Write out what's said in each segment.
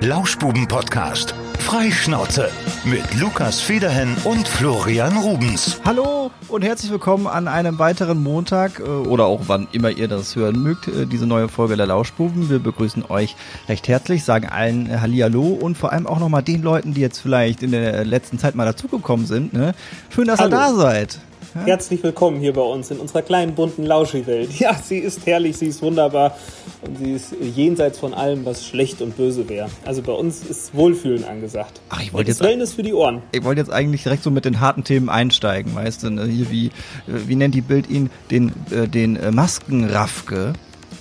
Lauschbuben-Podcast. Freischnauze mit Lukas Federhen und Florian Rubens. Hallo und herzlich willkommen an einem weiteren Montag äh, oder auch wann immer ihr das hören mögt, äh, diese neue Folge der Lauschbuben. Wir begrüßen euch recht herzlich, sagen allen äh, Hallihallo und vor allem auch nochmal den Leuten, die jetzt vielleicht in der letzten Zeit mal dazugekommen sind. Ne? Schön, dass Hallo. ihr da seid. Herzlich willkommen hier bei uns in unserer kleinen bunten Lauschi-Welt. Ja, sie ist herrlich, sie ist wunderbar und sie ist jenseits von allem, was schlecht und böse wäre. Also bei uns ist Wohlfühlen angesagt. Ach, ich wollte Das jetzt, Wellness für die Ohren. ich wollte jetzt eigentlich direkt so mit den harten Themen einsteigen, weißt du, ne? hier wie, äh, wie nennt die Bild ihn, den, äh, den äh, Maskenraffke,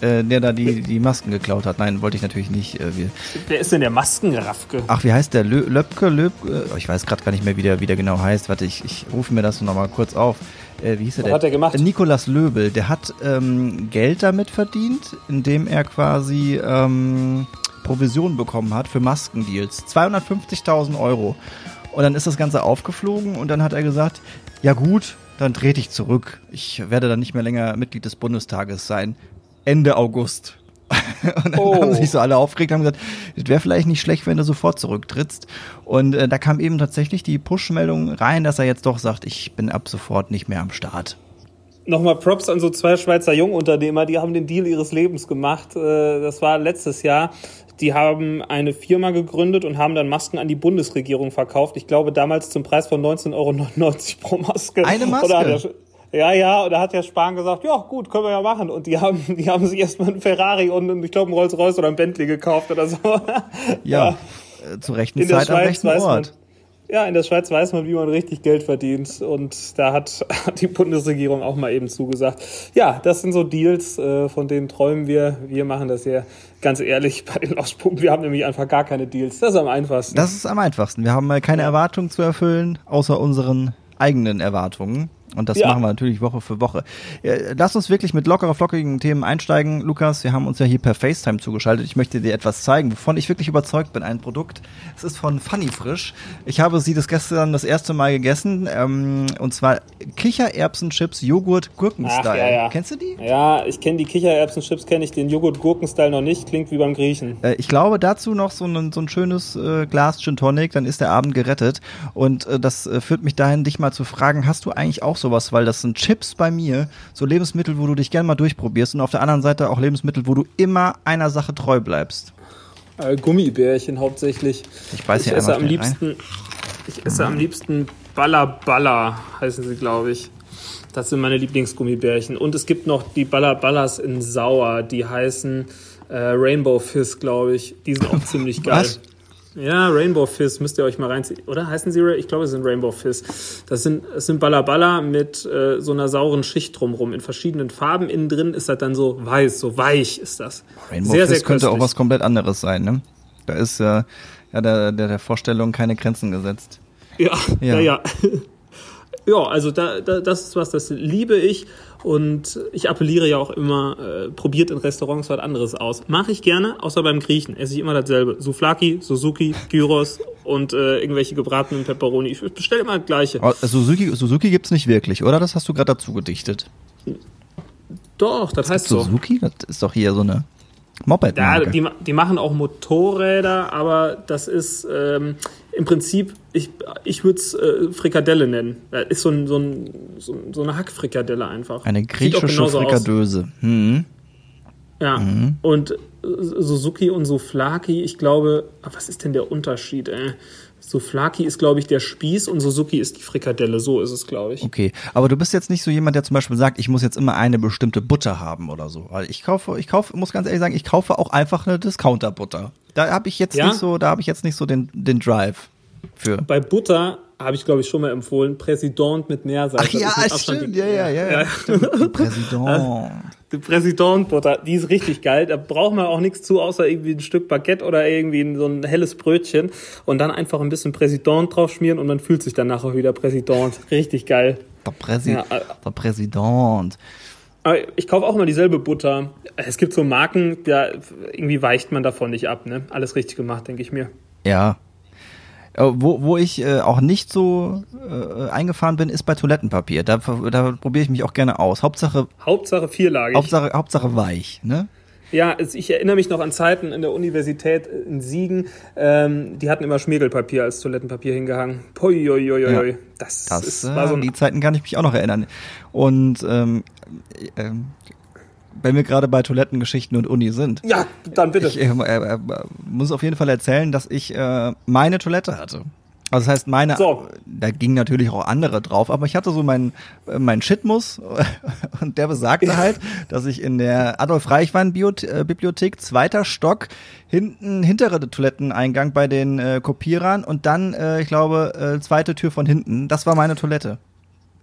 äh, der da die, die Masken geklaut hat. Nein, wollte ich natürlich nicht. Äh, wir, Wer ist denn der Maskenraffke? Ach, wie heißt der? Lö Löbke? Löbke? Oh, ich weiß gerade gar nicht mehr, wie der, wie der genau heißt. Warte, ich, ich rufe mir das noch mal kurz auf. Äh, wie hieß er Was denn? hat er gemacht? Äh, Nikolas Löbel. Der hat ähm, Geld damit verdient, indem er quasi ähm, Provision bekommen hat für Maskendeals. 250.000 Euro. Und dann ist das Ganze aufgeflogen und dann hat er gesagt, ja gut, dann trete ich zurück. Ich werde dann nicht mehr länger Mitglied des Bundestages sein. Ende August. Und dann Oh. haben sich so alle aufgeregt und haben gesagt, es wäre vielleicht nicht schlecht, wenn du sofort zurücktrittst. Und äh, da kam eben tatsächlich die Push-Meldung rein, dass er jetzt doch sagt, ich bin ab sofort nicht mehr am Start. Nochmal Props an so zwei Schweizer Jungunternehmer, die haben den Deal ihres Lebens gemacht. Äh, Das war letztes Jahr. Die haben eine Firma gegründet und haben dann Masken an die Bundesregierung verkauft. Ich glaube damals zum Preis von 19,99 Euro pro Maske. Eine Maske? Ja, ja, und da hat der Spahn gesagt, ja gut, können wir ja machen. Und die haben, die haben sich erstmal einen Ferrari und ich glaube einen Rolls-Royce oder einen Bentley gekauft oder so. Ja, Äh, zur rechten In der Zeit am Schweiz rechten weiß man, Ort. ja, in der Schweiz weiß man, wie man richtig Geld verdient. Und da hat hat die Bundesregierung auch mal eben zugesagt. Ja, das sind so Deals, äh, von denen träumen wir. Wir machen das hier ganz ehrlich bei den Lauschpumpen. Wir haben nämlich einfach gar keine Deals. Das ist am einfachsten. Das ist am einfachsten. Wir haben äh, keine Erwartungen zu erfüllen, außer unseren eigenen Erwartungen. Und das Ja. machen wir natürlich Woche für Woche. Äh, Lass uns wirklich mit lockerer, flockigen Themen einsteigen. Lukas, wir haben uns ja hier per FaceTime zugeschaltet. Ich möchte dir etwas zeigen, wovon ich wirklich überzeugt bin. Ein Produkt. Es ist von Funny Frisch. Ich habe sie das gestern das erste Mal gegessen. Ähm, und zwar Kichererbsenchips, Joghurt, Gurkenstyle. Ja, ja. Kennst du die? ja, ich kenne die Kichererbsen-Chips, kenne ich den Joghurt-Gurken-Style noch nicht. Klingt wie beim Griechen. Äh, ich glaube, dazu noch so ein, so ein schönes äh, Glas Gin Tonic, dann ist der Abend gerettet. Und äh, das äh, führt mich dahin, dich mal zu fragen, hast du eigentlich auch sowas? Weil das sind Chips bei mir, so Lebensmittel, wo du dich gerne mal durchprobierst und auf der anderen Seite auch Lebensmittel, wo du immer einer Sache treu bleibst. Äh, Gummibärchen hauptsächlich. Ich weiß ja esse am liebsten, ich esse am liebsten Balla Balla, heißen sie, glaube ich. Das sind meine Lieblingsgummibärchen. Und es gibt noch die Balla Ballas in Sauer, die heißen äh, Rainbow Fizz, glaube ich. Die sind auch ziemlich geil. Was? Ja, Rainbow Fizz müsst ihr euch mal reinziehen. Oder heißen sie? Ich glaube, es sind Rainbow Fizz. Das sind, das sind Balla Balla mit äh, so einer sauren Schicht drumrum in verschiedenen Farben. Innen drin ist das dann so weiß, so weich ist das. Rainbow sehr, Fizz sehr könnte auch was komplett anderes sein, ne? Da ist äh, ja der, der, der Vorstellung keine Grenzen gesetzt. Ja, Ja. ja, ja. Ja, also da, da, das ist was, das liebe ich und ich appelliere ja auch immer, äh, probiert in Restaurants was anderes aus. Mache ich gerne, außer beim Griechen esse ich immer dasselbe. Souflaki, Suzuki, Gyros und äh, irgendwelche gebratenen Pepperoni. Ich bestelle immer das Gleiche. Oh, Suzuki, Suzuki gibt's nicht wirklich, oder? Das hast du gerade dazu gedichtet. Doch, das heißt so. Suzuki? Das ist doch hier so eine Ja, Moped-Marke. die, die machen auch Motorräder, aber das ist ähm, im Prinzip, ich, ich würde es äh, Frikadelle nennen. Das ist so, ein, so, ein, so, ein- so eine Hackfrikadelle einfach. Eine griechische. Frikadöse. Hm. Ja, Mhm. und äh, Suzuki und Souflaki, ich glaube, ah, was ist denn der Unterschied? Äh? Souflaki ist, glaube ich, der Spieß und Suzuki ist die Frikadelle. So ist es, glaube ich. Okay, aber du bist jetzt nicht so jemand, der zum Beispiel sagt, ich muss jetzt immer eine bestimmte Butter haben oder so. Weil ich kaufe, ich kaufe, muss ganz ehrlich sagen, ich kaufe auch einfach eine Discounter-Butter. Da habe ich jetzt Ja? nicht so, da habe ich jetzt nicht so den, den Drive für. Bei Butter habe ich, glaube ich, schon mal empfohlen, Präsident mit Meersalz. Ach ja, Abstand stimmt, ja, ja, ja, ja. Die Präsident. Die Präsidentbutter, die ist richtig geil. Da braucht man auch nichts zu, außer irgendwie ein Stück Baguette oder irgendwie so ein helles Brötchen und dann einfach ein bisschen Präsident drauf schmieren und man fühlt sich dann nachher wieder Präsident. Richtig geil. Der, Präsi Ja, äh, der Präsident. Aber ich kaufe auch immer dieselbe Butter. Es gibt so Marken, da irgendwie weicht man davon nicht ab. Ne? Alles richtig gemacht, denke ich mir. Ja. Äh, Wo, wo ich äh, auch nicht so äh, eingefahren bin, ist bei Toilettenpapier. Da, da probiere ich mich auch gerne aus. Hauptsache, Hauptsache vierlagig. Hauptsache, Hauptsache weich, ne? Ja, ich erinnere mich noch an Zeiten in der Universität in Siegen. Ähm, die hatten immer Schmirgelpapier als Toilettenpapier hingehangen. Pui, ui, ui, ui. Ja. Das, Das ist, äh, war so an ein die Zeiten kann ich mich auch noch erinnern. Und ähm, ähm, wenn wir gerade bei Toilettengeschichten und Uni sind, Ja, dann bitte. ich äh, äh, äh, muss auf jeden Fall erzählen, dass ich äh, meine Toilette hatte. Also das heißt, meine, So. da ging natürlich auch andere drauf, aber ich hatte so meinen äh, mein Shitmus und der besagte halt, dass ich in der Adolf Reichwein Biot- äh, zweiter Stock hinten hintere Toiletteneingang bei den äh, Kopierern und dann, äh, ich glaube, äh, zweite Tür von hinten. Das war meine Toilette.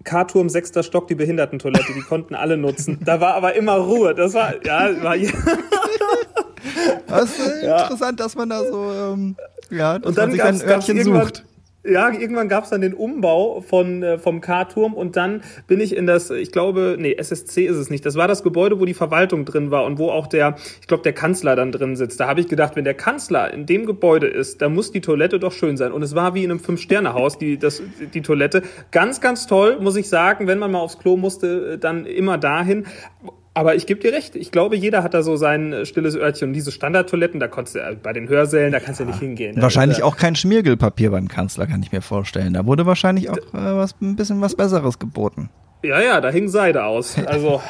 K-Turm, sechster Stock, die Behindertentoilette, die konnten alle nutzen. Da war aber immer Ruhe. Das war, ja, war, Das ist Ja. interessant, dass man da so, ähm, ja, dass Und dann man sich ein Örtchen sucht. Ja, irgendwann gab's dann den Umbau von, äh, vom K-Turm und dann bin ich in das, ich glaube, nee, SSC ist es nicht. Das war das Gebäude, wo die Verwaltung drin war und wo auch der, ich glaube, der Kanzler dann drin sitzt. Da habe ich gedacht, wenn der Kanzler in dem Gebäude ist, dann muss die Toilette doch schön sein. Und es war wie in einem Fünf-Sterne-Haus, die, das, die Toilette. Ganz, ganz toll, muss ich sagen. Wenn man mal aufs Klo musste, dann immer dahin. Aber ich gebe dir recht, ich glaube, jeder hat da so sein äh, stilles Örtchen. Und diese Standardtoiletten, da konntest du, äh, bei den Hörsälen, da kannst du ja nicht hingehen. Wahrscheinlich Da- auch kein Schmiergelpapier beim Kanzler, kann ich mir vorstellen. Da wurde wahrscheinlich auch äh, was, ein bisschen was Besseres geboten. Ja, ja, da hing Seide aus. Also,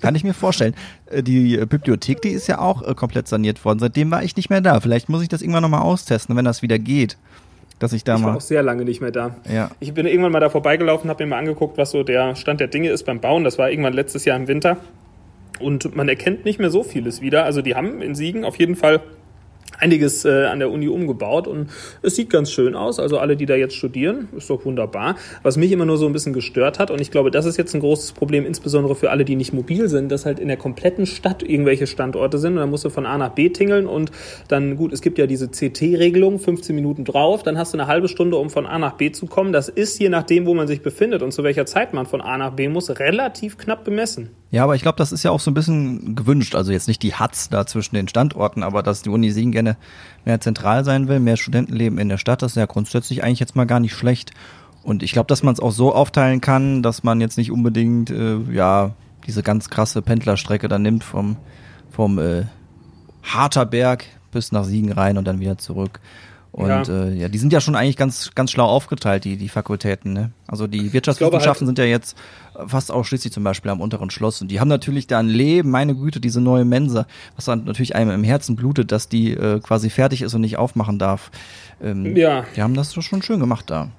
Kann ich mir vorstellen. Äh, Die äh, Bibliothek, die ist ja auch äh, komplett saniert worden. Seitdem war ich nicht mehr da. Vielleicht muss ich das irgendwann nochmal austesten, wenn das wieder geht. Dass ich da ich war mal. auch sehr lange nicht mehr da. Ja. Ich bin irgendwann mal da vorbeigelaufen, habe mir mal angeguckt, was so der Stand der Dinge ist beim Bauen. Das war irgendwann letztes Jahr im Winter. Und man erkennt nicht mehr so vieles wieder. Also die haben in Siegen auf jeden Fall einiges äh, an der Uni umgebaut und es sieht ganz schön aus. Also alle, die da jetzt studieren, ist doch wunderbar. Was mich immer nur so ein bisschen gestört hat und ich glaube, das ist jetzt ein großes Problem, insbesondere für alle, die nicht mobil sind, dass halt in der kompletten Stadt irgendwelche Standorte sind und dann musst du von A nach B tingeln und dann, gut, es gibt ja diese CT-Regelung, 15 Minuten drauf, dann hast du eine halbe Stunde, um von A nach B zu kommen. Das ist je nachdem, wo man sich befindet und zu welcher Zeit man von A nach B muss, relativ knapp bemessen. Ja, aber ich glaube, das ist ja auch so ein bisschen gewünscht. Also jetzt nicht die Hatz da zwischen den Standorten, aber dass die Uni Siegen gerne mehr zentral sein will, mehr Studentenleben in der Stadt, das ist ja grundsätzlich eigentlich jetzt mal gar nicht schlecht. Und ich glaube, dass man es auch so aufteilen kann, dass man jetzt nicht unbedingt, äh, ja, diese ganz krasse Pendlerstrecke dann nimmt vom, vom äh, Harterberg bis nach Siegen rein und dann wieder zurück. Und Ja. Äh, ja, die sind ja schon eigentlich ganz, ganz schlau aufgeteilt, die, die Fakultäten. Ne? Also die Wirtschaftswissenschaften halt- sind ja jetzt fast ausschließlich zum Beispiel am unteren Schloss. Und die haben natürlich da ein Leben, meine Güte, diese neue Mensa, was dann natürlich einem im Herzen blutet, dass die äh, quasi fertig ist und nicht aufmachen darf. Ähm, Ja. Die haben das schon schön gemacht da.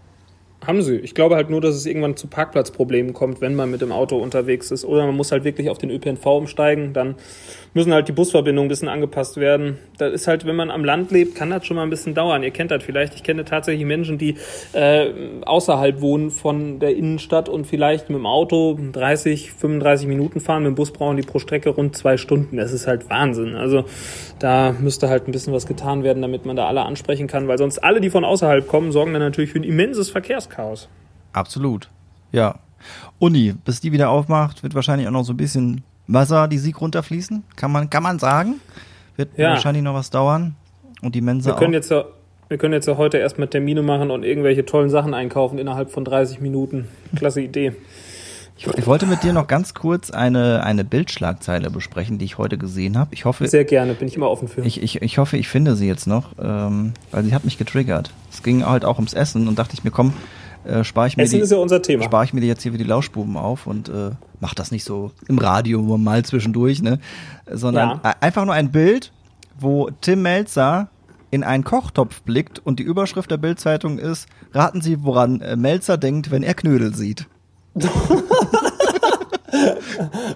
Haben sie. Ich glaube halt nur, dass es irgendwann zu Parkplatzproblemen kommt, wenn man mit dem Auto unterwegs ist. Oder man muss halt wirklich auf den ÖPNV umsteigen. Dann müssen halt die Busverbindungen ein bisschen angepasst werden. Das ist halt, wenn man am Land lebt, kann das schon mal ein bisschen dauern. Ihr kennt das vielleicht. Ich kenne tatsächlich Menschen, die äh, außerhalb wohnen von der Innenstadt und vielleicht mit dem Auto 30, 35 Minuten fahren. Mit dem Bus brauchen die pro Strecke rund zwei Stunden. Das ist halt Wahnsinn. Also da müsste halt ein bisschen was getan werden, damit man da alle ansprechen kann. Weil sonst alle, die von außerhalb kommen, sorgen dann natürlich für ein immenses Verkehrschaos. Absolut. Ja. Uni, bis die wieder aufmacht, wird wahrscheinlich auch noch so ein bisschen Wasser die Sieg runterfließen. Kann man, kann man sagen. Wird Ja. wahrscheinlich noch was dauern. Und die Mensa Wir können auch. jetzt ja, wir können jetzt ja heute erstmal Termine machen und irgendwelche tollen Sachen einkaufen innerhalb von 30 Minuten. Klasse Idee. Ich, ich wollte mit dir noch ganz kurz eine, eine Bildschlagzeile besprechen, die ich heute gesehen habe. Ich hoffe, Sehr gerne, bin ich immer offen für. ich, ich, ich hoffe, ich finde sie jetzt noch, ähm, weil sie hat mich getriggert. Es ging halt auch ums Essen und dachte ich mir, komm, äh, spare ich mir Essen die, ist ja unser Thema. spare ich mir die jetzt hier für die Lauschbuben auf und äh, mach das nicht so im Radio mal zwischendurch, ne? Sondern Ja. äh, einfach nur ein Bild, wo Tim Melzer in einen Kochtopf blickt und die Überschrift der Bildzeitung ist: Raten Sie, woran äh, Melzer denkt, wenn er Knödel sieht.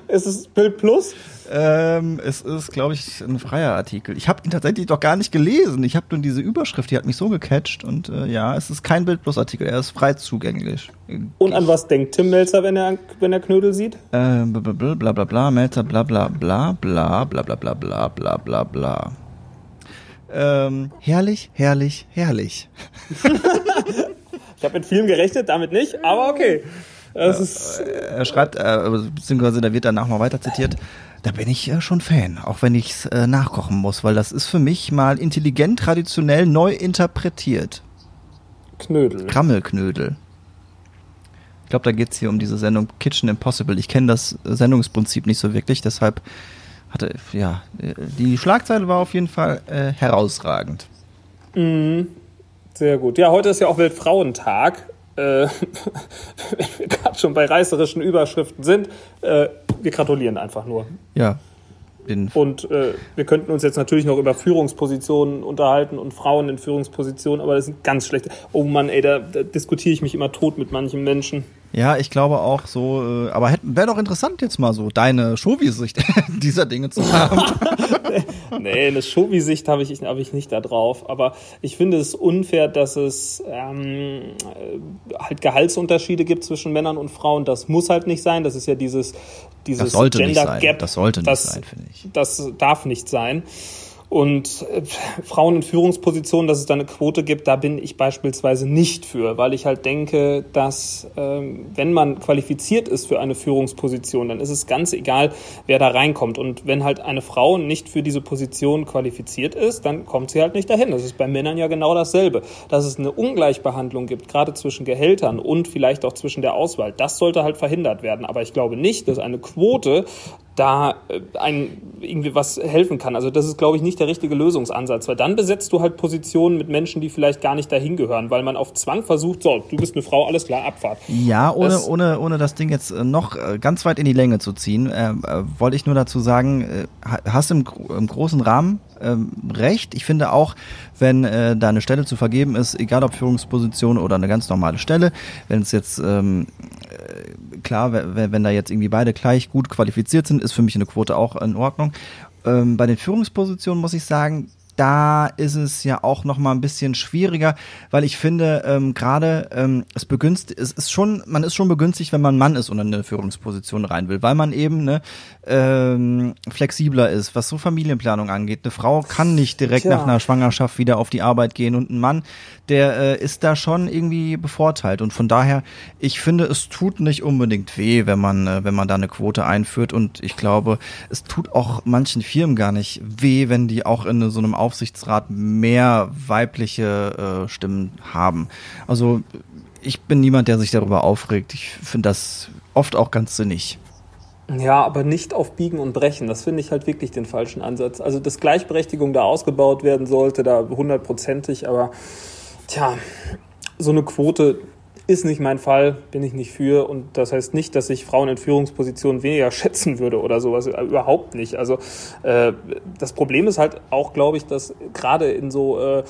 Ist es Bild Plus? Ähm, es ist, glaube ich, ein freier Artikel. Ich habe ihn tatsächlich doch gar nicht gelesen. Ich habe nur diese Überschrift, die hat mich so gecatcht. Und äh, ja, es ist kein Bild plus Artikel, er ist frei zugänglich. Und an was denkt Tim Melzer, wenn er, wenn er Knödel sieht? Ähm, bla bla bla bla bla, Melzer, bla bla bla bla bla bla bla bla bla bla bla. Ähm, herrlich, herrlich, herrlich. Ich habe mit vielem gerechnet, damit nicht, aber okay. Ist, Er schreibt, äh, beziehungsweise da wird danach noch weiter zitiert, da bin ich äh, schon Fan, auch wenn ich äh, nachkochen muss, weil das ist für mich mal intelligent, traditionell, neu interpretiert. Knödel. Krammelknödel. Ich glaube, da geht's hier um diese Sendung Kitchen Impossible. Ich kenne das Sendungsprinzip nicht so wirklich, deshalb hatte, ja, die Schlagzeile war auf jeden Fall äh, herausragend. Mhm. Sehr gut. Ja, heute ist ja auch Weltfrauentag. Äh, wenn wir gerade schon bei reißerischen Überschriften sind, äh, wir gratulieren einfach nur. Ja, bin. Und äh, wir könnten uns jetzt natürlich noch über Führungspositionen unterhalten und Frauen in Führungspositionen, aber das sind ganz schlechte. Oh Mann, ey, da, da diskutiere ich mich immer tot mit manchen Menschen. Ja, ich glaube auch so, äh, aber wäre doch interessant jetzt mal so deine Shovi-Sicht dieser Dinge zu haben. nee, eine Shovi-Sicht habe ich, hab ich nicht da drauf, aber ich finde es unfair, dass es ähm, halt Gehaltsunterschiede gibt zwischen Männern und Frauen. Das muss halt nicht sein. Das ist ja dieses, dieses das sollte Gender nicht sein. Gap. Das sollte nicht das, sein, finde ich. Das darf nicht sein. Und äh, Frauen in Führungspositionen, dass es da eine Quote gibt, da bin ich beispielsweise nicht für, weil ich halt denke, dass ähm, wenn man qualifiziert ist für eine Führungsposition, dann ist es ganz egal, wer da reinkommt. Und wenn halt eine Frau nicht für diese Position qualifiziert ist, dann kommt sie halt nicht dahin. Das ist bei Männern ja genau dasselbe. Dass es eine Ungleichbehandlung gibt, gerade zwischen Gehältern und vielleicht auch zwischen der Auswahl, das sollte halt verhindert werden. Aber ich glaube nicht, dass eine Quote da äh, ein irgendwie was helfen kann. Also das ist, glaube ich, nicht der richtige Lösungsansatz, weil dann besetzt du halt Positionen mit Menschen, die vielleicht gar nicht dahin gehören, weil man auf Zwang versucht, so, du bist eine Frau, alles klar, Abfahrt. Ja, ohne, das, ohne, ohne das Ding jetzt äh, noch äh, ganz weit in die Länge zu ziehen, äh, äh, wollte ich nur dazu sagen, äh, hast im, im großen Rahmen ähm, recht. Ich finde auch, wenn äh, da eine Stelle zu vergeben ist, egal ob Führungsposition oder eine ganz normale Stelle, wenn es jetzt ähm, klar, wenn, da jetzt irgendwie beide gleich gut qualifiziert sind, ist für mich eine Quote auch in Ordnung. Ähm, bei den Führungspositionen muss ich sagen, da ist es ja auch noch mal ein bisschen schwieriger, weil ich finde ähm, gerade ähm, es begünstigt, es ist schon, man ist schon begünstigt, wenn man Mann ist und in eine Führungsposition rein will, weil man eben ne, ähm, flexibler ist, was so Familienplanung angeht. Eine Frau kann nicht direkt Tja. nach einer Schwangerschaft wieder auf die Arbeit gehen und ein Mann, der äh, ist da schon irgendwie bevorteilt und von daher, ich finde, es tut nicht unbedingt weh, wenn man, äh, wenn man da eine Quote einführt und ich glaube, es tut auch manchen Firmen gar nicht weh, wenn die auch in so einem Aufsichtsrat mehr weibliche äh, Stimmen haben. Also ich bin niemand, der sich darüber aufregt. Ich finde das oft auch ganz sinnig. Ja, aber nicht auf Biegen und Brechen. Das finde ich halt wirklich den falschen Ansatz. Also, dass Gleichberechtigung da ausgebaut werden sollte, da hundertprozentig, aber tja, so eine Quote ist nicht mein Fall, bin ich nicht für. Und das heißt nicht, dass ich Frauen in Führungspositionen weniger schätzen würde oder sowas. Überhaupt nicht. Also äh, das Problem ist halt auch, glaube ich, dass gerade in so äh,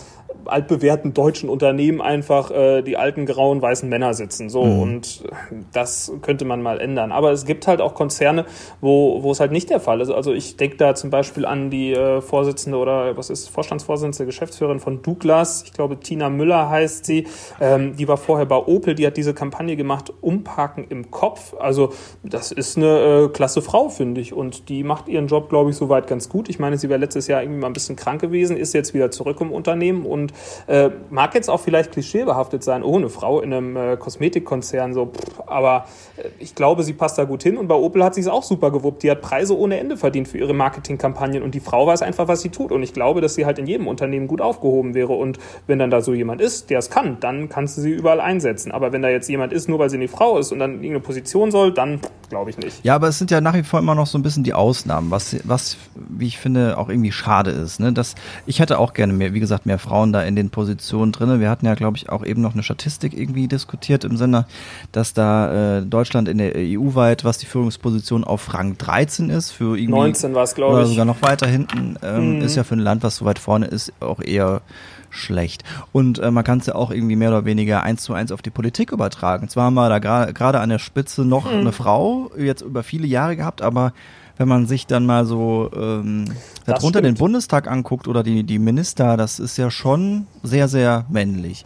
altbewährten deutschen Unternehmen einfach äh, die alten grauen weißen Männer sitzen. So mhm. und das könnte man mal ändern. Aber es gibt halt auch Konzerne, wo, wo es halt nicht der Fall ist. Also ich denke da zum Beispiel an die äh, Vorsitzende oder was ist Vorstandsvorsitzende, Geschäftsführerin von Douglas. Ich glaube Tina Müller heißt sie. Ähm, die war vorher bei Opel. Die hat diese Kampagne gemacht, Umparken im Kopf. Also das ist eine äh, klasse Frau, finde ich. Und die macht ihren Job, glaube ich, soweit ganz gut. Ich meine, sie wäre letztes Jahr irgendwie mal ein bisschen krank gewesen, ist jetzt wieder zurück im Unternehmen und äh, mag jetzt auch vielleicht klischeebehaftet sein, oh, eine Frau in einem äh, Kosmetikkonzern, so, pff, aber äh, ich glaube, sie passt da gut hin und bei Opel hat sie es auch super gewuppt. Die hat Preise ohne Ende verdient für ihre Marketingkampagnen und die Frau weiß einfach, was sie tut. Und ich glaube, dass sie halt in jedem Unternehmen gut aufgehoben wäre. Und wenn dann da so jemand ist, der es kann, dann kannst du sie überall einsetzen. Aber wenn da jetzt jemand ist, nur weil sie eine Frau ist und dann irgendeine Position soll, dann glaube ich nicht. Ja, aber es sind ja nach wie vor immer noch so ein bisschen die Ausnahmen, was, was wie ich finde, auch irgendwie schade ist. Ne? Das, ich hätte auch gerne mehr, wie gesagt, mehr Frauen da in den Positionen drin. Wir hatten ja, glaube ich, auch eben noch eine Statistik irgendwie diskutiert im Sinne, dass da äh, Deutschland in der EU weit, was die Führungsposition auf Rang 13 ist, für irgendwie 19 war es, glaube ich. Oder sogar noch weiter hinten, ähm, mhm. ist ja für ein Land, was so weit vorne ist, auch eher schlecht. Und äh, man kann es ja auch irgendwie mehr oder weniger eins zu eins auf die Politik übertragen. Zwar haben wir da gerade an der Spitze noch mhm. eine Frau, jetzt über viele Jahre gehabt, aber wenn man sich dann mal so ähm, darunter den Bundestag anguckt oder die, die Minister, das ist ja schon sehr, sehr männlich.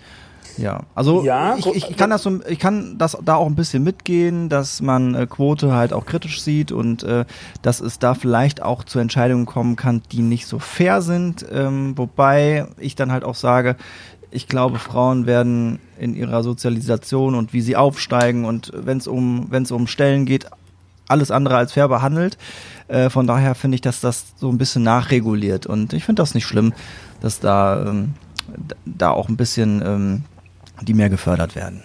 Ja, also ja, ich, ich kann das so, ich kann das da auch ein bisschen mitgehen, dass man äh, Quote halt auch kritisch sieht und äh, dass es da vielleicht auch zu Entscheidungen kommen kann, die nicht so fair sind. Ähm, wobei ich dann halt auch sage, ich glaube, Frauen werden in ihrer Sozialisation und wie sie aufsteigen und wenn es um wenn es um Stellen geht, alles andere als fair behandelt. Äh, von daher finde ich, dass das so ein bisschen nachreguliert. Und ich finde das nicht schlimm, dass da, ähm, da auch ein bisschen ähm, die mehr gefördert werden.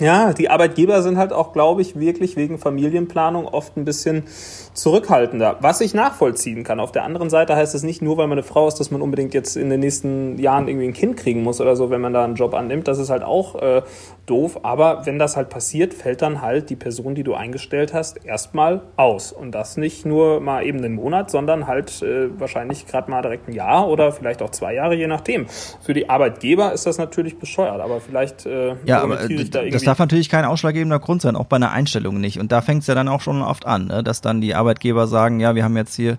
Ja, die Arbeitgeber sind halt auch, glaube ich, wirklich wegen Familienplanung oft ein bisschen zurückhaltender, was ich nachvollziehen kann. Auf der anderen Seite heißt es nicht nur, weil man eine Frau ist, dass man unbedingt jetzt in den nächsten Jahren irgendwie ein Kind kriegen muss oder so, wenn man da einen Job annimmt. Das ist halt auch äh, doof. Aber wenn das halt passiert, fällt dann halt die Person, die du eingestellt hast, erstmal aus. Und das nicht nur mal eben einen Monat, sondern halt äh, wahrscheinlich gerade mal direkt ein Jahr oder vielleicht auch zwei Jahre, je nachdem. Für die Arbeitgeber ist das natürlich bescheuert, aber vielleicht äh, ja, aber da das darf natürlich kein ausschlaggebender Grund sein, auch bei einer Einstellung nicht. Und da fängt es ja dann auch schon oft an, ne? dass dann die Arbeitgeber sagen, ja, wir haben jetzt hier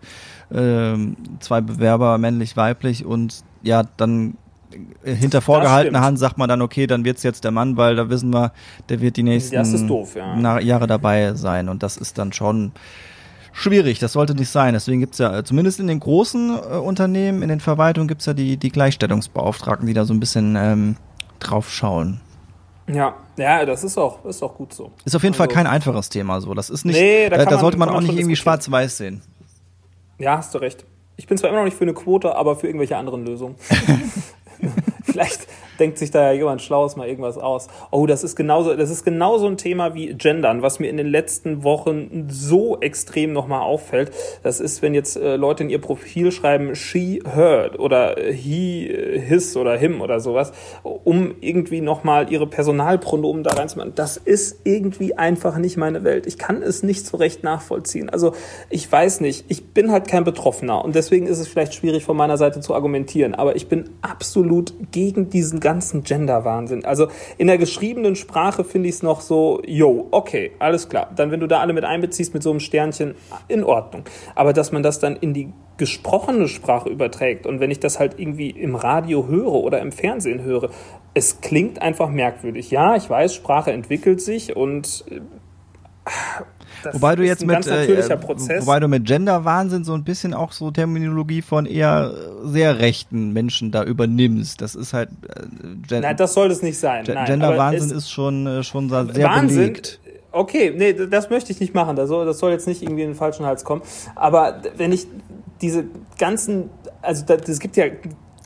äh, zwei Bewerber, männlich, weiblich und ja, dann hinter vorgehaltener Hand sagt man dann, okay, dann wird's jetzt der Mann, weil da wissen wir, der wird die nächsten doof, ja. Jahre dabei sein. Und das ist dann schon schwierig, das sollte nicht sein. Deswegen gibt's ja, zumindest in den großen äh, Unternehmen, in den Verwaltungen gibt's ja die, die Gleichstellungsbeauftragten, die da so ein bisschen ähm, drauf schauen. Ja, ja, das ist auch, ist auch gut so. Ist auf jeden also, Fall kein einfaches Thema so. Das ist nicht, nee, da, äh, da sollte man, man auch nicht irgendwie schwarz-weiß sehen. Ja, hast du recht. Ich bin zwar immer noch nicht für eine Quote, aber für irgendwelche anderen Lösungen. Vielleicht denkt sich da ja jemand Schlaues mal irgendwas aus. Oh, das ist genauso, das ist genauso ein Thema wie Gendern, was mir in den letzten Wochen so extrem nochmal auffällt. Das ist, wenn jetzt äh, Leute in ihr Profil schreiben, she, her oder he, his oder him oder sowas, um irgendwie nochmal ihre Personalpronomen da reinzumachen. Das ist irgendwie einfach nicht meine Welt. Ich kann es nicht so recht nachvollziehen. Also, ich weiß nicht. Ich bin halt kein Betroffener und deswegen ist es vielleicht schwierig von meiner Seite zu argumentieren, aber ich bin absolut gegen diesen ganzen Gender-Wahnsinn. Also in der geschriebenen Sprache finde ich es noch so, yo, okay, alles klar. Dann, wenn du da alle mit einbeziehst mit so einem Sternchen, in Ordnung. Aber dass man das dann in die gesprochene Sprache überträgt und wenn ich das halt irgendwie im Radio höre oder im Fernsehen höre, es klingt einfach merkwürdig. Ja, ich weiß, Sprache entwickelt sich und äh, das wobei du jetzt mit, äh, wobei du mit Gender-Wahnsinn so ein bisschen auch so Terminologie von eher sehr rechten Menschen da übernimmst. Das ist halt. Äh, Nein, das soll es nicht sein. Gender-Wahnsinn ist schon äh, schon sehr Wahnsinn, belegt. Okay, nee, das möchte ich nicht machen. Das soll, das soll jetzt nicht irgendwie in den falschen Hals kommen. Aber wenn ich diese ganzen, also es gibt ja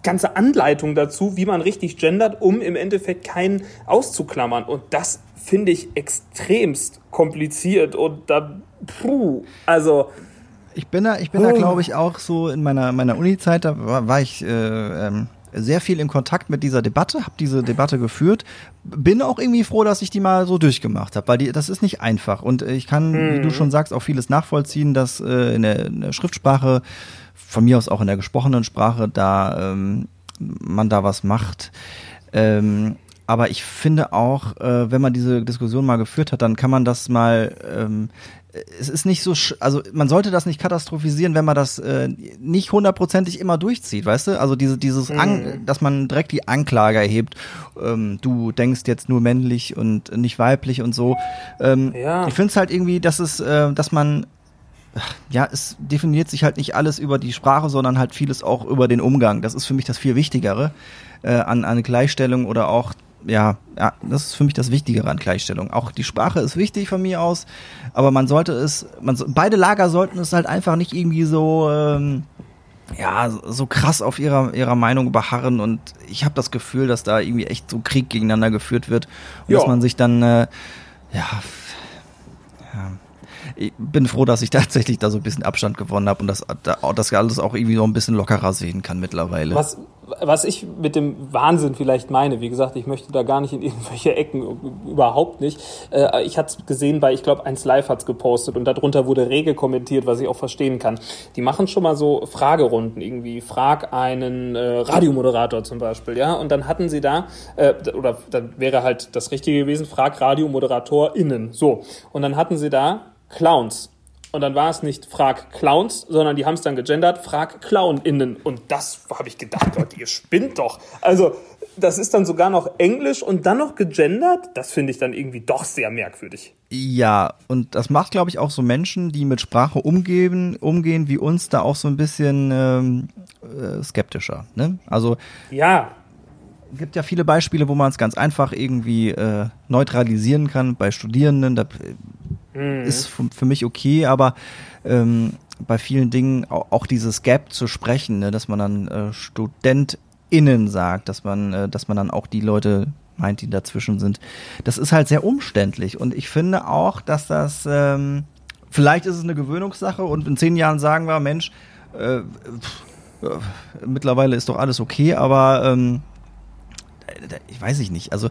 ganze Anleitungen dazu, wie man richtig gendert, um im Endeffekt keinen auszuklammern. Und das finde ich extremst kompliziert und da, puh, also. Ich bin da, ich bin da, glaube ich, auch so in meiner, meiner Uni-Zeit, da war, war ich äh, ähm, sehr viel in Kontakt mit dieser Debatte, habe diese Debatte geführt, bin auch irgendwie froh, dass ich die mal so durchgemacht habe, weil die, das ist nicht einfach und ich kann, mhm. wie du mhm. schon sagst, auch vieles nachvollziehen, dass äh, in, der, in der Schriftsprache, von mir aus auch in der gesprochenen Sprache, da ähm, man da was macht. Ähm, aber ich finde auch, äh, wenn man diese Diskussion mal geführt hat, dann kann man das mal. Ähm, es ist nicht so, also man sollte das nicht katastrophisieren, wenn man das äh, nicht hundertprozentig immer durchzieht, weißt du? Also diese, dieses, mhm. An, dass man direkt die Anklage erhebt. Ähm, du denkst jetzt nur männlich und nicht weiblich und so. Ähm, ja. Ich finde es halt irgendwie, dass es, äh, dass man ja, es definiert sich halt nicht alles über die Sprache, sondern halt vieles auch über den Umgang. Das ist für mich das viel Wichtigere äh, an, an Gleichstellung oder auch ja, ja, das ist für mich das Wichtigere an Gleichstellung. Auch die Sprache ist wichtig von mir aus, aber man sollte es, man, beide Lager sollten es halt einfach nicht irgendwie so, ähm, ja, so krass auf ihrer, ihrer Meinung beharren und ich habe das Gefühl, dass da irgendwie echt so Krieg gegeneinander geführt wird und jo. dass man sich dann, äh, ja, ja, ich bin froh, dass ich tatsächlich da so ein bisschen Abstand gewonnen habe und das, das alles auch irgendwie so ein bisschen lockerer sehen kann mittlerweile. Was, was ich mit dem Wahnsinn vielleicht meine, wie gesagt, ich möchte da gar nicht in irgendwelche Ecken, überhaupt nicht. Äh, ich hatte es gesehen bei, ich glaube, 1 Live hat es gepostet und darunter wurde rege kommentiert, was ich auch verstehen kann. Die machen schon mal so Fragerunden irgendwie. Frag einen äh, Radiomoderator zum Beispiel, ja, und dann hatten sie da, äh, oder dann wäre halt das Richtige gewesen, frag RadiomoderatorInnen. So. Und dann hatten sie da Clowns. Und dann war es nicht Frag Clowns, sondern die haben es dann gegendert, Frag ClownInnen. Und das habe ich gedacht, Leute, ihr spinnt doch. Also, das ist dann sogar noch Englisch und dann noch gegendert. Das finde ich dann irgendwie doch sehr merkwürdig. Ja, und das macht, glaube ich, auch so Menschen, die mit Sprache umgehen, umgehen wie uns, da auch so ein bisschen ähm, äh, skeptischer. Ne? Also ja, gibt ja viele Beispiele, wo man es ganz einfach irgendwie äh, neutralisieren kann. Bei Studierenden, da mhm. ist für mich okay, aber ähm, bei vielen Dingen auch, dieses Gap zu sprechen, ne, dass man dann äh, StudentInnen sagt, dass man, äh, dass man dann auch die Leute meint, die dazwischen sind. Das ist halt sehr umständlich und ich finde auch, dass das, ähm, vielleicht ist es eine Gewöhnungssache und in zehn Jahren sagen wir, Mensch, äh, pff, äh, mittlerweile ist doch alles okay, aber ähm, ich weiß ich nicht. Also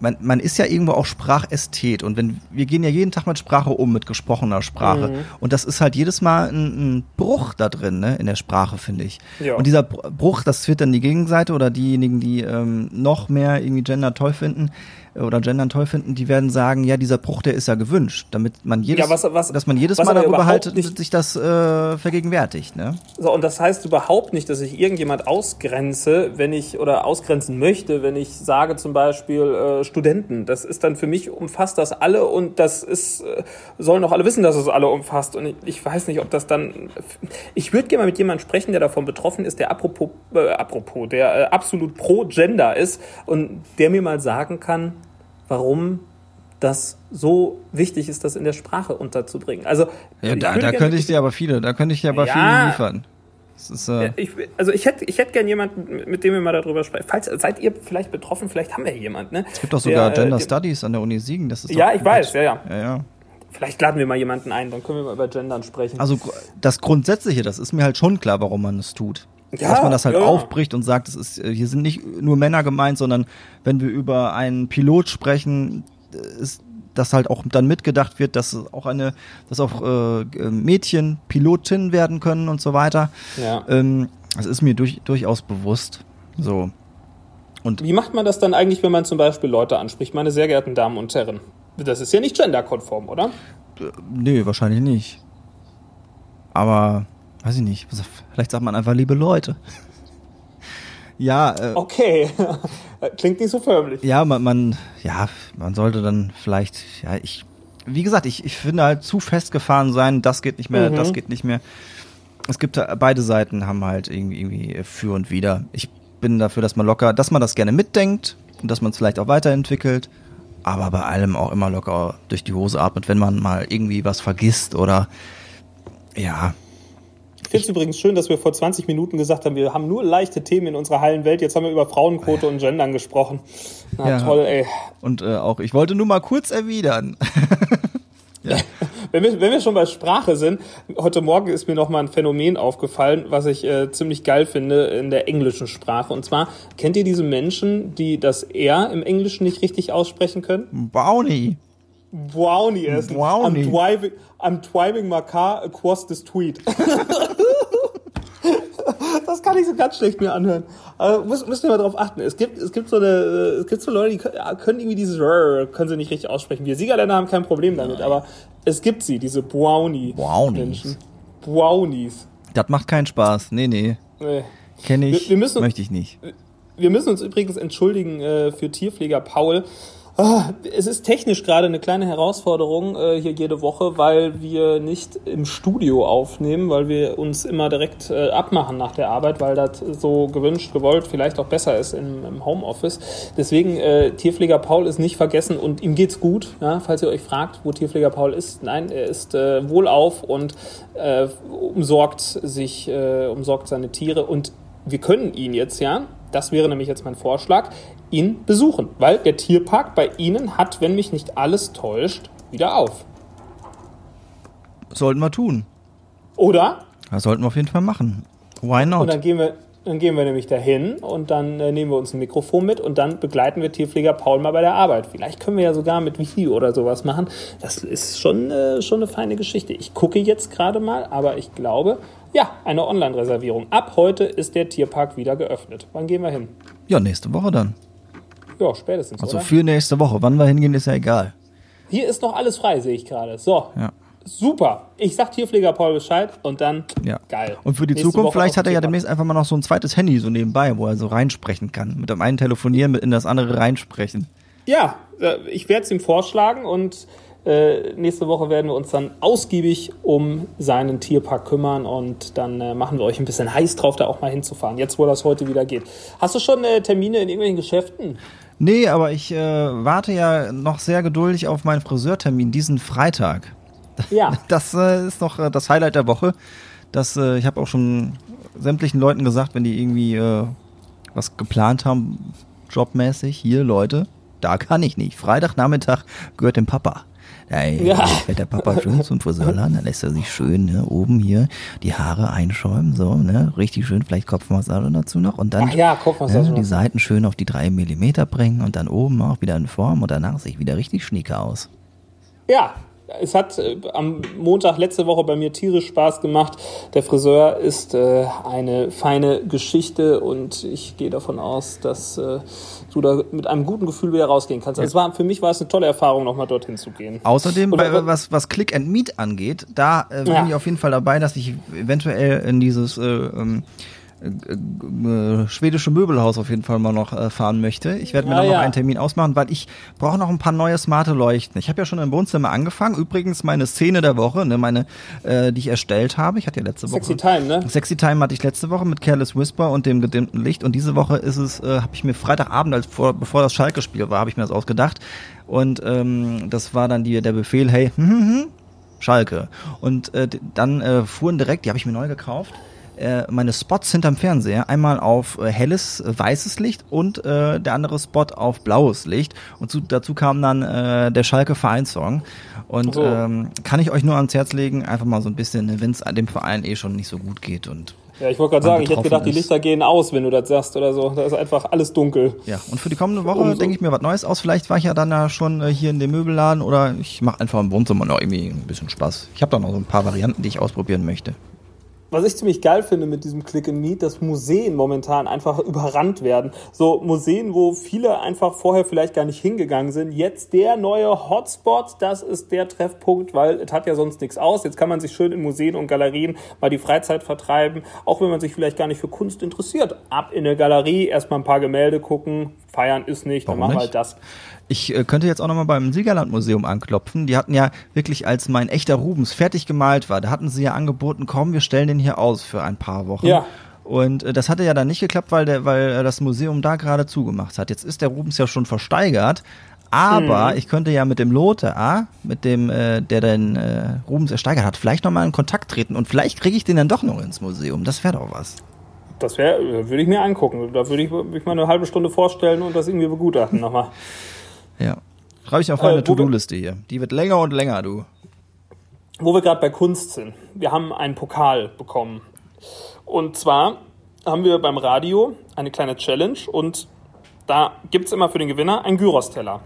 man, man ist ja irgendwo auch Sprachästhet und wenn wir gehen ja jeden Tag mit Sprache um, mit gesprochener Sprache. Mhm. Und das ist halt jedes Mal ein, ein Bruch da drin, ne, in der Sprache, finde ich. Ja. Und dieser Br- Bruch, das wird dann die Gegenseite oder diejenigen, die ähm, noch mehr irgendwie Gender toll finden oder Gendern toll finden, die werden sagen, ja, dieser Bruch, der ist ja gewünscht, damit man jedes, Ja, was- was- dass man jedes Mal darüber halt nicht- sich das äh, vergegenwärtigt, ne? So, und das heißt überhaupt nicht, dass ich irgendjemand ausgrenze, wenn ich oder ausgrenzen möchte, wenn ich sage zum Beispiel äh, Studenten. Das ist dann für mich umfasst das alle und das ist äh, sollen auch alle wissen, dass es alle umfasst. Und ich, ich weiß nicht, ob das dann. Ich würde gerne mal mit jemandem sprechen, der davon betroffen ist, der apropos, äh, apropos, der äh, absolut pro Gender ist und der mir mal sagen kann, warum das so wichtig ist, das in der Sprache unterzubringen. Also Ja, da, da könnte ich dir aber viele, da könnte ich dir aber Ja. viele liefern. Ist, äh, ich, also ich hätte, ich hätte gern jemanden, mit dem wir mal darüber sprechen. Falls seid ihr vielleicht betroffen, vielleicht haben wir hier jemanden. Ne? es gibt doch sogar Der, äh, Gender der- Studies an der Uni Siegen. Das ist Ja, ich weiß, ja, ja. Ja, ja. Vielleicht laden wir mal jemanden ein, dann können wir mal über Gendern sprechen. Also das Grundsätzliche, das ist mir halt schon klar, warum man es tut. Ja, Dass man das halt ja, aufbricht und sagt, es ist, äh, hier sind nicht nur Männer gemeint, sondern wenn wir über einen Pilot sprechen, äh, ist dass halt auch dann mitgedacht wird, dass es auch eine, dass auch äh, äh, Mädchen Pilotin werden können und so weiter. ja. Ähm, das ist mir durch, durchaus bewusst. So. Und Wie macht man das dann eigentlich, wenn man zum Beispiel Leute anspricht, meine sehr geehrten Damen und Herren? Das ist ja nicht genderkonform, oder? Nee, wahrscheinlich nicht. Aber, weiß ich nicht. Vielleicht sagt man einfach liebe Leute. Ja, äh, Okay. Klingt nicht so förmlich. ja, man, man, ja, man sollte dann vielleicht, ja, ich, wie gesagt, ich, ich finde halt zu festgefahren sein, das geht nicht mehr, Mhm. das geht nicht mehr. Es gibt beide Seiten haben halt irgendwie, irgendwie für und wider. Ich bin dafür, dass man locker, dass man das gerne mitdenkt und dass man es vielleicht auch weiterentwickelt, aber bei allem auch immer locker durch die Hose atmet, wenn man mal irgendwie was vergisst oder ja, finde es übrigens schön, dass wir vor 20 Minuten gesagt haben, wir haben nur leichte Themen in unserer heilen Welt. Jetzt haben wir über Frauenquote und Gendern gesprochen. Na Ja. toll, ey. und äh, auch ich wollte nur mal kurz erwidern. Wenn wir, wenn wir schon bei Sprache sind, heute Morgen ist mir noch mal ein Phänomen aufgefallen, was ich äh, ziemlich geil finde in der englischen Sprache. Und zwar, kennt ihr diese Menschen, die das R im Englischen nicht richtig aussprechen können? Brownie. Brownie essen. Brownie. I'm driving, I'm driving my car across the street. das kann ich so ganz schlecht mir anhören. Aber muss, müsst ihr mal drauf achten. Es gibt, es gibt so eine, es gibt so Leute, die können, können irgendwie dieses R, können sie nicht richtig aussprechen. Wir Siegerländer haben kein Problem damit, aber es gibt sie, diese Brownie. Brownies. Menschen. Brownies. Das macht keinen Spaß. Nee, nee. Äh. Kenne ich. Wir- wir müssen- möchte ich nicht. Wir müssen uns übrigens entschuldigen äh, für Tierpfleger Paul. Ah, Es ist technisch gerade eine kleine Herausforderung äh, hier jede Woche, weil wir nicht im Studio aufnehmen, weil wir uns immer direkt äh, abmachen nach der Arbeit, weil das so gewünscht, gewollt, vielleicht auch besser ist im, im Homeoffice. Deswegen, äh, Tierpfleger Paul ist nicht vergessen und ihm geht's gut. Ja, falls ihr euch fragt, wo Tierpfleger Paul ist, nein, er ist äh, wohlauf und äh, umsorgt sich, äh, umsorgt seine Tiere und wir können ihn jetzt ja, das wäre nämlich jetzt mein Vorschlag, ihn besuchen, weil der Tierpark bei Ihnen hat, wenn mich nicht alles täuscht, wieder auf. Sollten wir tun. Oder? Das sollten wir auf jeden Fall machen. Why Und not? dann gehen wir, dann gehen wir nämlich dahin und dann äh, nehmen wir uns ein Mikrofon mit und dann begleiten wir Tierpfleger Paul mal bei der Arbeit. Vielleicht können wir ja sogar mit Video oder sowas machen. Das ist schon, äh, schon eine feine Geschichte. Ich gucke jetzt gerade mal, aber ich glaube, ja, eine Online-Reservierung. Ab heute ist der Tierpark wieder geöffnet. Wann gehen wir hin? Ja, nächste Woche dann. Ja, spätestens. Also oder? für nächste Woche. Wann wir hingehen, ist ja egal. Hier ist noch alles frei, sehe ich gerade. So, Ja. super. Ich sag Tierpfleger Paul Bescheid und dann Ja. geil. Und für die Nächste Zukunft, Woche vielleicht hat er ja dem demnächst einfach mal noch so ein zweites Handy so nebenbei, wo er so reinsprechen kann. Mit dem einen telefonieren, mit in das andere reinsprechen. Ja, äh, ich werde es ihm vorschlagen und äh, nächste Woche werden wir uns dann ausgiebig um seinen Tierpark kümmern und dann äh, machen wir euch ein bisschen heiß drauf, da auch mal hinzufahren, jetzt wo das heute wieder geht. Hast du schon äh, Termine in irgendwelchen Geschäften? Nee, aber ich äh, warte ja noch sehr geduldig auf meinen Friseurtermin diesen Freitag. Ja. Das äh, ist noch das Highlight der Woche. Das, ich habe auch schon sämtlichen Leuten gesagt, wenn die irgendwie was geplant haben, jobmäßig, hier Leute, da kann ich nicht. Freitagnachmittag gehört dem Papa. Da Ja. fährt der Papa schön zum Friseurladen, dann lässt er sich schön ne, oben hier die Haare einschäumen, so, ne, richtig schön, vielleicht Kopfmassage dazu noch und dann Ach ja, Kopfmassage ne, die. Seiten schön auf die drei Millimeter bringen und dann oben auch wieder in Form und danach sehe ich wieder richtig schnieke aus. Ja, es hat äh, am Montag letzte Woche bei mir tierisch Spaß gemacht. Der Friseur ist äh, eine feine Geschichte und ich gehe davon aus, dass äh, du da mit einem guten Gefühl wieder rausgehen kannst. Also es war, für mich war es eine tolle Erfahrung, nochmal dorthin zu gehen. Außerdem, Oder- bei, was, was Click and Meet angeht, da äh, bin Ja. ich auf jeden Fall dabei, dass ich eventuell in dieses äh, ähm, äh, äh, schwedische Möbelhaus auf jeden Fall mal noch äh, fahren möchte. Ich werde mir Ja, dann noch ja. einen Termin ausmachen, weil ich brauche noch ein paar neue smarte Leuchten. Ich habe ja schon im Wohnzimmer angefangen. Übrigens meine Szene der Woche, ne, meine, äh, die ich erstellt habe. Ich hatte ja letzte Sexy Woche. Time, ne? Sexy Time hatte ich letzte Woche mit Careless Whisper und dem gedimmten Licht und diese Woche ist es, äh, habe ich mir Freitagabend, als vor, bevor das Schalke-Spiel war, habe ich mir das ausgedacht und ähm, das war dann die, der Befehl, hey, hm, hm, hm, Schalke und äh, dann äh, fuhren direkt, die habe ich mir neu gekauft, äh, meine Spots hinterm Fernseher, einmal auf äh, helles, äh, weißes Licht und äh, der andere Spot auf blaues Licht und zu, dazu kam dann äh, der Schalke Vereinssong und So. ähm, kann ich euch nur ans Herz legen, einfach mal so ein bisschen, wenn es dem Verein eh schon nicht so gut geht und Ja, ich wollte gerade sagen, ich hätte gedacht, die ist. Lichter gehen aus, wenn du das sagst oder so. Da ist einfach alles dunkel. ja, und für die kommende Woche Umso- denke ich mir was Neues aus. Vielleicht war ich ja dann ja schon hier in dem Möbelladen oder ich mache einfach im Wohnzimmer noch irgendwie ein bisschen Spaß. Ich habe da noch so ein paar Varianten, die ich ausprobieren möchte. Was ich ziemlich geil finde mit diesem Click and Meet, dass Museen momentan einfach überrannt werden. So Museen, wo viele einfach vorher vielleicht gar nicht hingegangen sind. Jetzt der neue Hotspot, das ist der Treffpunkt, weil es hat ja sonst nichts aus. Jetzt kann man sich schön in Museen und Galerien mal die Freizeit vertreiben, auch wenn man sich vielleicht gar nicht für Kunst interessiert. Ab in eine Galerie, erstmal ein paar Gemälde gucken, feiern ist nicht, dann Warum machen wir halt das. Ich äh, könnte jetzt auch nochmal beim Siegerland-Museum anklopfen. Die hatten ja wirklich, als mein echter Rubens fertig gemalt war, da hatten sie ja angeboten, komm, wir stellen den hier aus für ein paar Wochen. Ja. Und äh, das hatte ja dann nicht geklappt, weil, der, weil äh, das Museum da gerade zugemacht hat. Jetzt ist der Rubens ja schon versteigert. Aber ich könnte ja mit dem Lothar, ah, mit dem, äh, der den äh, Rubens ersteigert hat, vielleicht nochmal in Kontakt treten und vielleicht kriege ich den dann doch noch ins Museum. Das wäre doch was. Das wäre, würde ich mir angucken. Da würde ich mich mal eine halbe Stunde vorstellen und das irgendwie begutachten nochmal. Ja. Schreibe ich auf meine Äh, To-Do-Liste hier. Die wird länger und länger, du. Wo wir gerade bei Kunst sind. Wir haben einen Pokal bekommen. Und zwar haben wir beim Radio eine kleine Challenge und da gibt's immer für den Gewinner einen Gyros-Teller.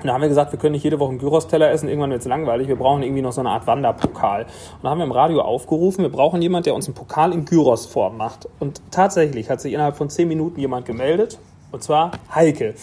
Und da haben wir gesagt, wir können nicht jede Woche einen Gyros-Teller essen, irgendwann wird's langweilig, wir brauchen irgendwie noch so eine Art Wanderpokal. Und da haben wir im Radio aufgerufen, wir brauchen jemanden, der uns einen Pokal in Gyros-Form macht. Und tatsächlich hat sich innerhalb von 10 Minuten jemand gemeldet, und zwar Heike.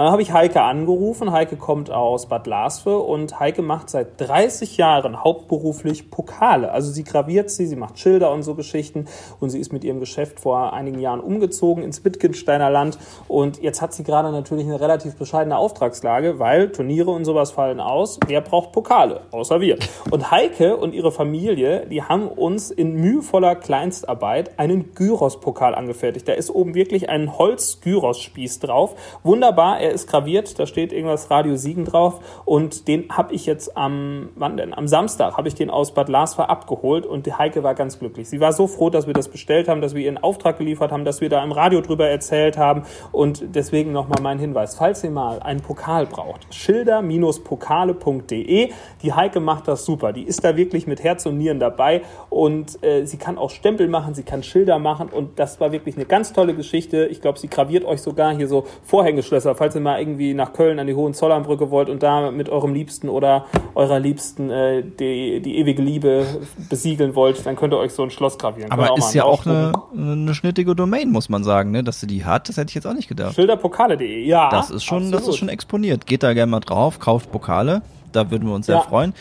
Dann habe ich Heike angerufen. Heike kommt aus Bad Lasve und Heike macht seit 30 Jahren hauptberuflich Pokale. Also sie graviert sie, sie macht Schilder und so Geschichten und sie ist mit ihrem Geschäft vor einigen Jahren umgezogen ins Wittgensteiner Land und jetzt hat sie gerade natürlich eine relativ bescheidene Auftragslage, weil Turniere und sowas fallen aus. Wer braucht Pokale? Außer wir. Und Heike und ihre Familie, die haben uns in mühevoller Kleinstarbeit einen Gyros-Pokal angefertigt. Da ist oben wirklich ein Holz-Gyros-Spieß drauf. Wunderbar, er ist graviert, da steht irgendwas Radio Siegen drauf und den habe ich jetzt am, wann denn? Am Samstag habe ich den aus Bad Lasver abgeholt und die Heike war ganz glücklich. Sie war so froh, dass wir das bestellt haben, dass wir ihren Auftrag geliefert haben, dass wir da im Radio drüber erzählt haben und deswegen nochmal mein Hinweis. Falls ihr mal einen Pokal braucht, schilder-pokale.de. Die Heike macht das super. Die ist da wirklich mit Herz und Nieren dabei und äh, sie kann auch Stempel machen, sie kann Schilder machen und das war wirklich eine ganz tolle Geschichte. Ich glaube, sie graviert euch sogar hier so Vorhängeschlösser, falls ihr mal irgendwie nach Köln an die Hohenzollernbrücke wollt und da mit eurem Liebsten oder eurer Liebsten äh, die, die ewige Liebe besiegeln wollt, dann könnt ihr euch so ein Schloss gravieren. Aber ist ja auch eine, eine schnittige Domain, muss man sagen, ne? Dass sie die hat, das hätte ich jetzt auch nicht gedacht. Schilderpokale.de, ja. Das ist schon, das ist schon exponiert. Geht da gerne mal drauf, kauft Pokale. Da würden wir uns sehr Ja. freuen.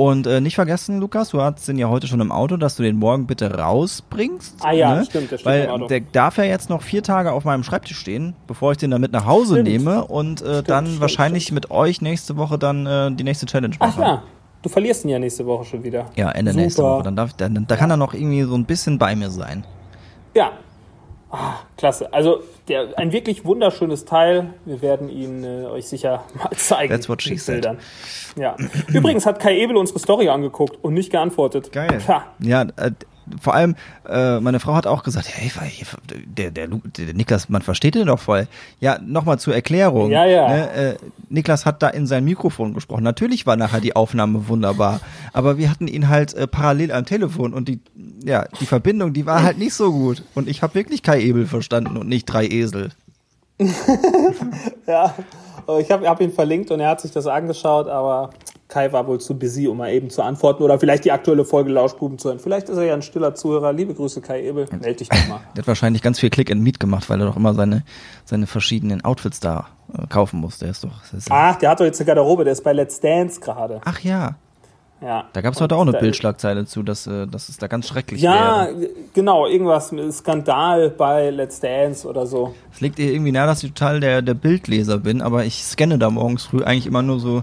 Und äh, nicht vergessen, Lukas, du hast den ja heute schon im Auto, dass du den morgen bitte rausbringst. Ah ja, ne? stimmt, der steht Weil im Auto. der darf ja jetzt noch vier Tage auf meinem Schreibtisch stehen, bevor ich den dann mit nach Hause Stimmt. nehme und äh, dann stimmt, wahrscheinlich mit euch nächste Woche dann äh, die nächste Challenge Ach machen. ja, du verlierst ihn ja nächste Woche schon wieder. Ja, Ende Super. nächste Woche. Dann darf, dann, da kann er noch irgendwie so ein bisschen bei mir sein. Ja. Ah, klasse. Also der, ein wirklich wunderschönes Teil. Wir werden ihn äh, euch sicher mal zeigen. That's what she said. Ja. Übrigens hat Kai Ebel unsere Story angeguckt und nicht geantwortet. Geil. Tja, Ja, äh, vor allem, äh, meine Frau hat auch gesagt, hey, der, der, der Niklas, man versteht den doch voll. Ja, nochmal zur Erklärung. Ja, ja. Ne, äh, Niklas hat da in sein Mikrofon gesprochen. Natürlich war nachher die Aufnahme wunderbar, aber wir hatten ihn halt äh, parallel am Telefon und die, ja, die Verbindung, die war halt nicht so gut. Und ich habe wirklich Kai Ebel verstanden und nicht drei Esel. ja, ich habe hab ihn verlinkt und er hat sich das angeschaut, aber Kai war wohl zu busy, um mal eben zu antworten oder vielleicht die aktuelle Folge Lauschbuben zu hören. Vielleicht ist er ja ein stiller Zuhörer. Liebe Grüße, Kai Ebel. Meld dich doch mal. Der hat wahrscheinlich ganz viel Click and Meet gemacht, weil er doch immer seine, seine verschiedenen Outfits da äh, kaufen muss. Der ist doch. Ist Ach, der hat doch jetzt eine Garderobe, der ist bei Let's Dance gerade. Ach ja. Ja. Da gab es heute auch eine Bildschlagzeile zu, dass, äh, dass es da ganz schrecklich ja, wäre. Ja, genau, irgendwas mit Skandal bei Let's Dance oder so. Es liegt irgendwie nahe, dass ich total der, der Bildleser bin, aber ich scanne da morgens früh eigentlich immer nur so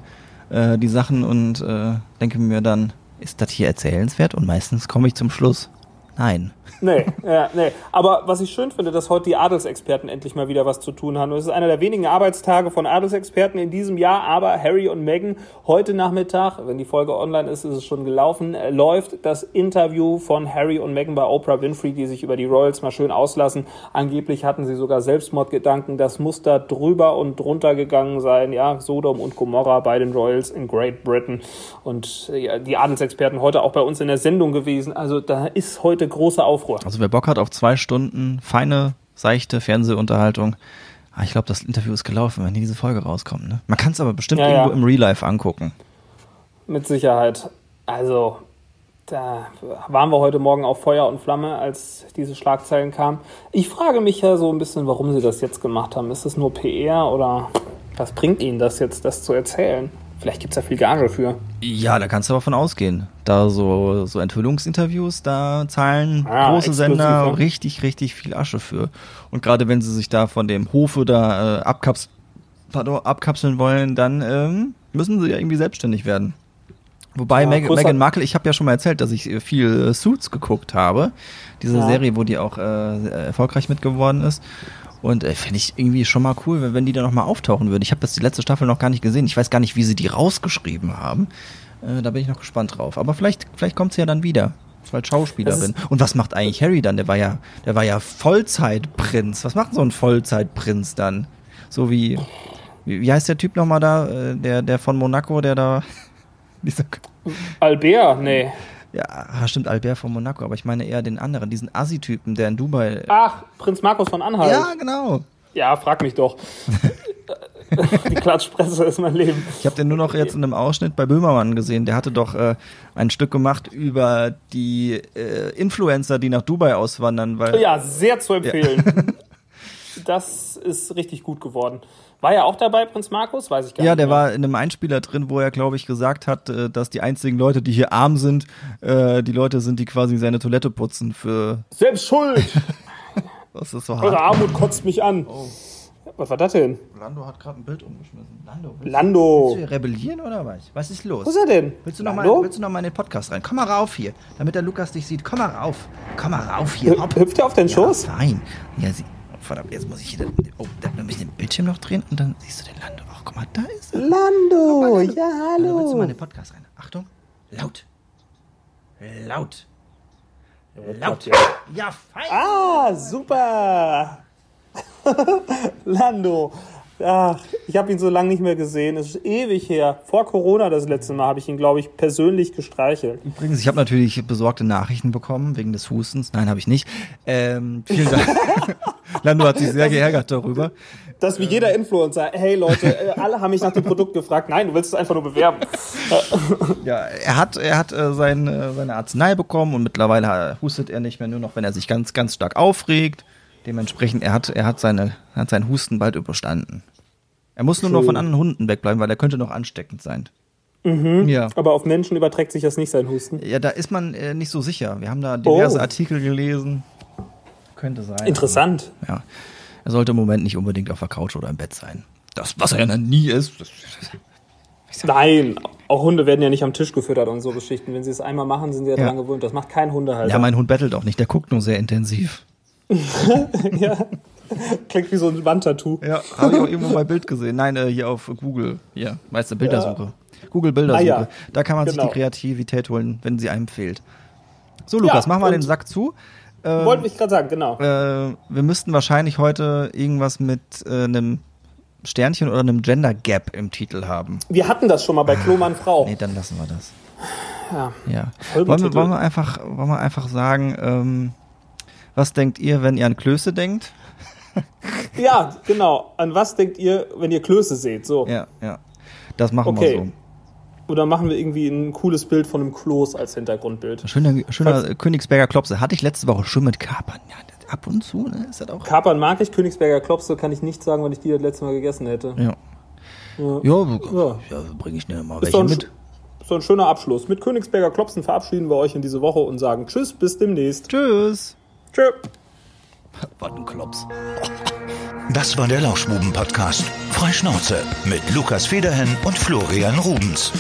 äh, die Sachen und äh, denke mir dann, ist das hier erzählenswert? Und meistens komme ich zum Schluss, nein. Nee, ja, nee. Aber was ich schön finde, dass heute die Adelsexperten endlich mal wieder was zu tun haben. Es ist einer der wenigen Arbeitstage von Adelsexperten in diesem Jahr, aber Harry und Meghan heute Nachmittag, wenn die Folge online ist, ist es schon gelaufen, äh, läuft das Interview von Harry und Meghan bei Oprah Winfrey, die sich über die Royals mal schön auslassen. Angeblich hatten sie sogar Selbstmordgedanken. Das muss da drüber und drunter gegangen sein. Ja, Sodom und Gomorra bei den Royals in Great Britain. Und äh, ja, die Adelsexperten heute auch bei uns in der Sendung gewesen. Also da ist heute große Aufruhr. Also wer Bock hat auf zwei Stunden feine, seichte Fernsehunterhaltung, ah, ich glaube, das Interview ist gelaufen, wenn diese Folge rauskommt. Ne? Man kann es aber bestimmt Ja, ja. irgendwo im Real Life angucken. Mit Sicherheit. Also, da waren wir heute Morgen auf Feuer und Flamme, als diese Schlagzeilen kamen. Ich frage mich ja so ein bisschen, warum sie das jetzt gemacht haben. Ist es nur PR oder was bringt ihnen das jetzt, das zu erzählen? Vielleicht gibt es ja viel Gage für. Ja, da kannst du aber von ausgehen. Da so, so Enthüllungsinterviews, da zahlen Ah, große Sender richtig, richtig viel Asche für. Und gerade wenn sie sich da von dem Hofe da äh, abkaps pardon, abkapseln wollen, dann ähm, müssen sie ja irgendwie selbstständig werden. Wobei Ja, Meg Meghan Markle, ich habe ja schon mal erzählt, dass ich äh, viel äh, Suits geguckt habe. Diese Ja. Serie, wo die auch äh, erfolgreich mit geworden ist. Und äh, fände ich irgendwie schon mal cool, wenn, wenn die da nochmal auftauchen würden. Ich habe das die letzte Staffel noch gar nicht gesehen. Ich weiß gar nicht, wie sie die rausgeschrieben haben. Äh, da bin ich noch gespannt drauf. Aber vielleicht, vielleicht kommt sie ja dann wieder. Als Schauspielerin. Und was macht eigentlich Harry dann? Der war ja, der war ja Vollzeitprinz. Was macht so ein Vollzeitprinz dann? So wie, wie, wie heißt der Typ nochmal da? Äh, Der, der von Monaco, der da. Albert? Nee. Ja, stimmt, Albert von Monaco, aber ich meine eher den anderen, diesen Assi-Typen, der in Dubai. Ach, Prinz Markus von Anhalt. Ja, genau. Ja, frag mich doch. Die Klatschpresse ist mein Leben. Ich habe den nur noch jetzt in einem Ausschnitt bei Böhmermann gesehen. Der hatte doch äh, ein Stück gemacht über die äh, Influencer, die nach Dubai auswandern, weil Ja, sehr zu empfehlen. Das ist richtig gut geworden. War er auch dabei, Prinz Markus? Weiß ich gar ja, nicht. der mehr. war in einem Einspieler drin, wo er, glaube ich, gesagt hat, äh, dass die einzigen Leute, die hier arm sind, äh, die Leute sind, die quasi seine Toilette putzen für Selbst schuld! was ist so Eure hart. Armut kotzt mich an. Was war das denn? Lando hat gerade ein Bild umgeschmissen. Lando, willst, Lando. willst du rebellieren oder was? Was ist los? Wo ist er denn? Willst du, noch mal, Lando? willst du noch mal in den Podcast rein? Komm mal rauf hier, damit der Lukas dich sieht. Komm mal rauf. Komm mal rauf hier. Hopp. Hüpft er auf den Schoß? Ja, fein. Ja, sie, oh, verdammt, jetzt muss ich hier den, oh, dann muss ich den Bildschirm noch drehen und dann siehst du den Lando. Ach, guck mal, da ist er. Lando, ja, Lando, willst du mal hallo. in den Podcast rein? Achtung. Laut. Laut. Laut. Ja, fein. Ah, super. Lando. Ach, ich habe ihn so lange nicht mehr gesehen. Es ist ewig her. Vor Corona das letzte Mal habe ich ihn, glaube ich, persönlich gestreichelt. Übrigens, ich habe natürlich besorgte Nachrichten bekommen wegen des Hustens. Nein, habe ich nicht. Ähm, vielen Dank. Lando hat sich sehr geärgert darüber. Das wie jeder Influencer. Hey Leute, äh, alle haben mich nach dem Produkt gefragt. Nein, du willst es einfach nur bewerben. Ja, er hat, er hat äh, sein, äh, seine Arznei bekommen und mittlerweile äh, hustet er nicht mehr, nur noch, wenn er sich ganz, ganz stark aufregt. Dementsprechend, er hat, er hat seine, er hat seinen Husten bald überstanden. Er muss nur noch Schön. von anderen Hunden wegbleiben, weil er könnte noch ansteckend sein. Ja. Aber auf Menschen überträgt sich das nicht, sein Husten. Ja, da ist man äh, nicht so sicher. Wir haben da diverse Oh. Artikel gelesen. Könnte sein. Interessant. aber, Ja. Er sollte im Moment nicht unbedingt auf der Couch oder im Bett sein. Das, was er ja noch nie ist. Das, Nein, auch Hunde werden ja nicht am Tisch gefüttert und so Geschichten. Wenn sie es einmal machen, sind sie ja, Ja. dran gewöhnt. Das macht kein Hundehalter. ja, mein Hund bettelt auch nicht. Der guckt nur sehr intensiv. ja. Klingt wie so ein Wandtattoo. Ja, habe ich auch irgendwo bei Bild gesehen. Nein, äh, hier auf Google. Hier, weißt du, Bildersuche. Google Bildersuche. Ah, ja. Da kann man sich Genau. die Kreativität holen, wenn sie einem fehlt. So, Lukas, Ja, mach mal den Sack zu. Ähm, Wollte ich gerade sagen, genau. äh, wir müssten wahrscheinlich heute irgendwas mit äh, einem Sternchen oder einem Gender Gap im Titel haben. Wir hatten das schon mal bei Klomann Frau. Nee, dann lassen wir das. Ja. Ja. Wollen wir, wollen wir einfach, wollen wir einfach sagen, ähm, was denkt ihr, wenn ihr an Klöße denkt? ja, genau. An was denkt ihr, wenn ihr Klöße seht? So. Ja, ja. Das machen Okay. wir so. Oder machen wir irgendwie ein cooles Bild von einem Kloß als Hintergrundbild. Schöner, schöner Falls- Königsberger Klopse. Hatte ich letzte Woche schon mit Kapern. Ja, ab und zu, ne? Ist das auch. Kapern mag ich, Königsberger Klopse kann ich nicht sagen, weil ich die das letzte Mal gegessen hätte. Ja. Ja. Ja, Ja. bringe ich schnell mal Ist welche ein, mit. so ein schöner Abschluss. Mit Königsberger Klopsen verabschieden wir euch in diese Woche und sagen Tschüss, bis demnächst. Tschüss. Tschö. Was ein Klops. Das war der Lauschbuben-Podcast. Freischnauze mit Lukas Federhen und Florian Rubens.